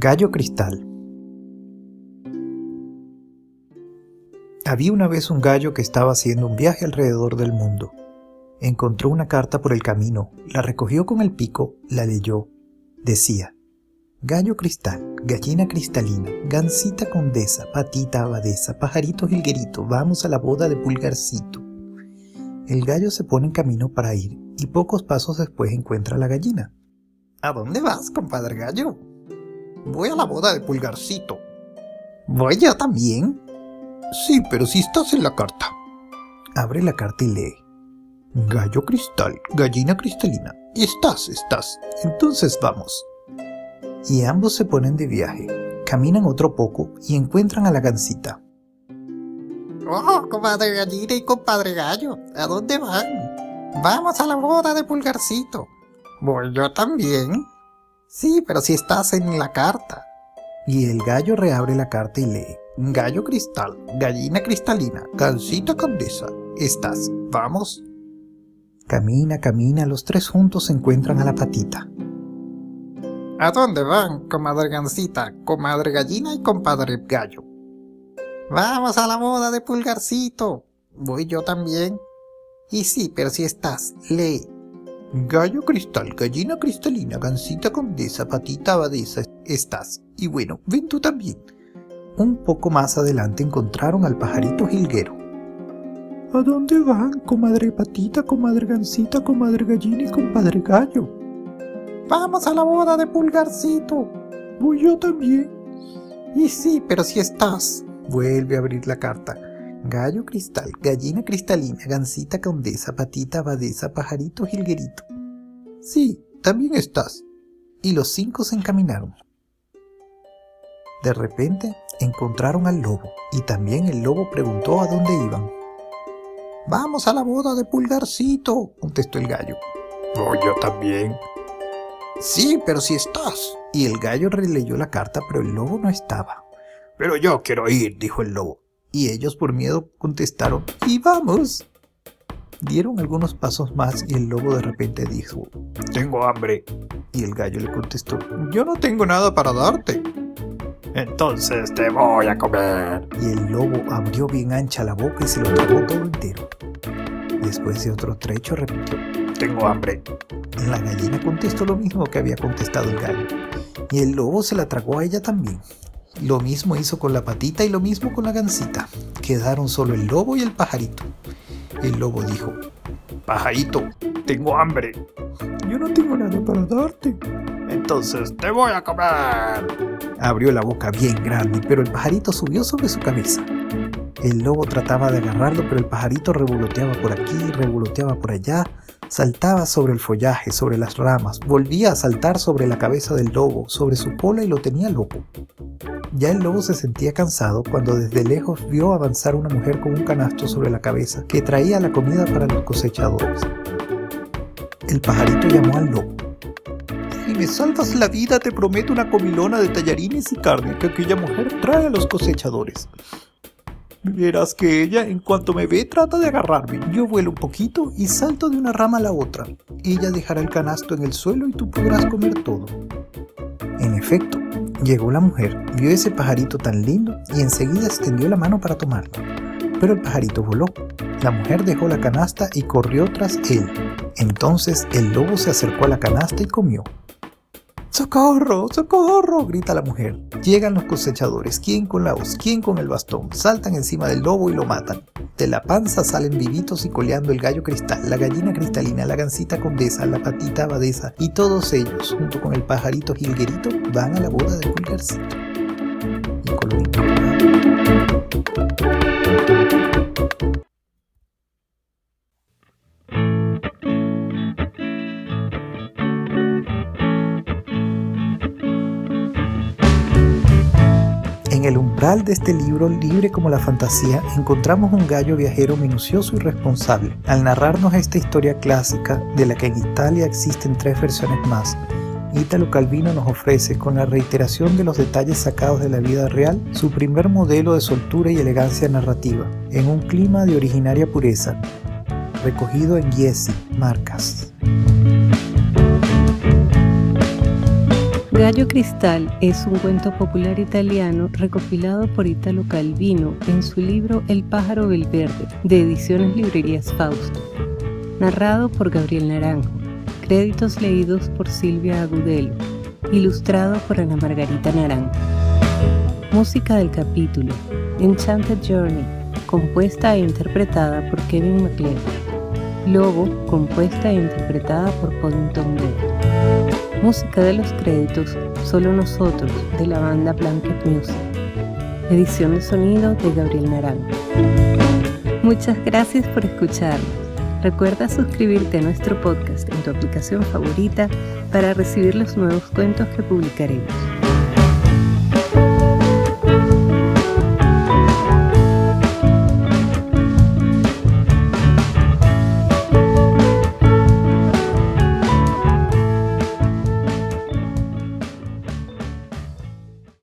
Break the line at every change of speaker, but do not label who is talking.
Gallo Cristal Había una vez un gallo que estaba haciendo un viaje alrededor del mundo. Encontró una carta por el camino, la recogió con el pico, la leyó. Decía, Gallo cristal, gallina cristalina, gansita condesa, patita abadesa, pajarito jilguerito, vamos a la boda de pulgarcito. El gallo se pone en camino para ir y pocos pasos después encuentra a la gallina.
¿A dónde vas, compadre gallo? Voy a la boda de Pulgarcito. ¿Voy yo también?
Sí, pero si estás en la carta.
Abre la carta y lee.
Gallo cristal, gallina cristalina. Estás, estás. Entonces vamos.
Y ambos se ponen de viaje. Caminan otro poco y encuentran a la gansita.
Oh, comadre gallina y compadre gallo, ¿a dónde van? Vamos a la boda de Pulgarcito. ¿Voy yo también? Sí, pero si estás en la carta.
Y el gallo reabre la carta y lee.
Gallo cristal, gallina cristalina, gansita condesa. Estás, vamos.
Camina, camina, los tres juntos se encuentran a la patita.
¿A dónde van, comadre gansita, comadre gallina y compadre gallo? Vamos a la boda de Pulgarcito. Voy yo también. Y sí, pero si estás, lee.
Gallo cristal, gallina cristalina, gansita condesa, patita abadesa, estás. Y bueno, ven tú también.
Un poco más adelante encontraron al pajarito jilguero.
¿A dónde van, comadre patita, comadre gansita, comadre gallina y compadre gallo?
Vamos a la boda de Pulgarcito.
Voy yo también.
Y sí, pero si estás.
Vuelve a abrir la carta. Gallo cristal, gallina cristalina, gansita condesa, patita abadesa, pajarito jilguerito.
Sí, también estás.
Y los cinco se encaminaron. De repente encontraron al lobo, y también el lobo preguntó a dónde iban.
Vamos a la boda de Pulgarcito, contestó el gallo.
Voy yo también.
Sí, pero si estás.
Y el gallo releyó la carta, pero el lobo no estaba.
Pero yo quiero ir, dijo el lobo
y ellos por miedo contestaron, ¡y vamos! Dieron algunos pasos más y el lobo de repente dijo,
Tengo hambre.
Y el gallo le contestó,
Yo no tengo nada para darte.
Entonces te voy a comer.
Y el lobo abrió bien ancha la boca y se lo tragó todo entero. Después de otro trecho repitió,
Tengo hambre.
La gallina contestó lo mismo que había contestado el gallo. Y el lobo se la tragó a ella también. Lo mismo hizo con la patita y lo mismo con la gansita. Quedaron solo el lobo y el pajarito. El lobo dijo,
Pajarito, tengo hambre.
Yo no tengo nada para darte.
Entonces te voy a comer.
Abrió la boca bien grande, pero el pajarito subió sobre su cabeza. El lobo trataba de agarrarlo, pero el pajarito revoloteaba por aquí, revoloteaba por allá, saltaba sobre el follaje, sobre las ramas, volvía a saltar sobre la cabeza del lobo, sobre su cola y lo tenía loco. Ya el lobo se sentía cansado cuando desde lejos vio avanzar una mujer con un canasto sobre la cabeza que traía la comida para los cosechadores. El pajarito llamó al lobo.
Si me salvas la vida te prometo una comilona de tallarines y carne que aquella mujer trae a los cosechadores. Verás que ella, en cuanto me ve, trata de agarrarme.
Yo vuelo un poquito y salto de una rama a la otra. Ella dejará el canasto en el suelo y tú podrás comer todo. En efecto, Llegó la mujer, vio ese pajarito tan lindo y enseguida extendió la mano para tomarlo. Pero el pajarito voló. La mujer dejó la canasta y corrió tras él. Entonces el lobo se acercó a la canasta y comió. ¡Socorro! ¡Socorro! grita la mujer. Llegan los cosechadores, quién con la hoz, quién con el bastón, saltan encima del lobo y lo matan. De la panza salen vivitos y coleando el gallo cristal, la gallina cristalina, la gansita condesa, la patita abadesa y todos ellos, junto con el pajarito jilguerito, van a la boda de Pulgarcito. Y En el umbral de este libro, libre como la fantasía, encontramos un gallo viajero minucioso y responsable. Al narrarnos esta historia clásica, de la que en Italia existen tres versiones más, Ítalo Calvino nos ofrece, con la reiteración de los detalles sacados de la vida real, su primer modelo de soltura y elegancia narrativa, en un clima de originaria pureza, recogido en Giesi, Marcas.
Gallo Cristal es un cuento popular italiano recopilado por Italo Calvino en su libro El pájaro Belverde, de Ediciones Librerías Fausto, narrado por Gabriel Naranjo, créditos leídos por Silvia Agudelo, ilustrado por Ana Margarita Naranjo. Música del capítulo, Enchanted Journey, compuesta e interpretada por Kevin MacLeod. Logo, compuesta e interpretada por Poddington Bear. Música de los créditos, Solo Nosotros, de la banda Blanket Music. Edición de sonido de Gabriel Naranjo. Muchas gracias por escucharnos. Recuerda suscribirte a nuestro podcast en tu aplicación favorita para recibir los nuevos cuentos que publicaremos.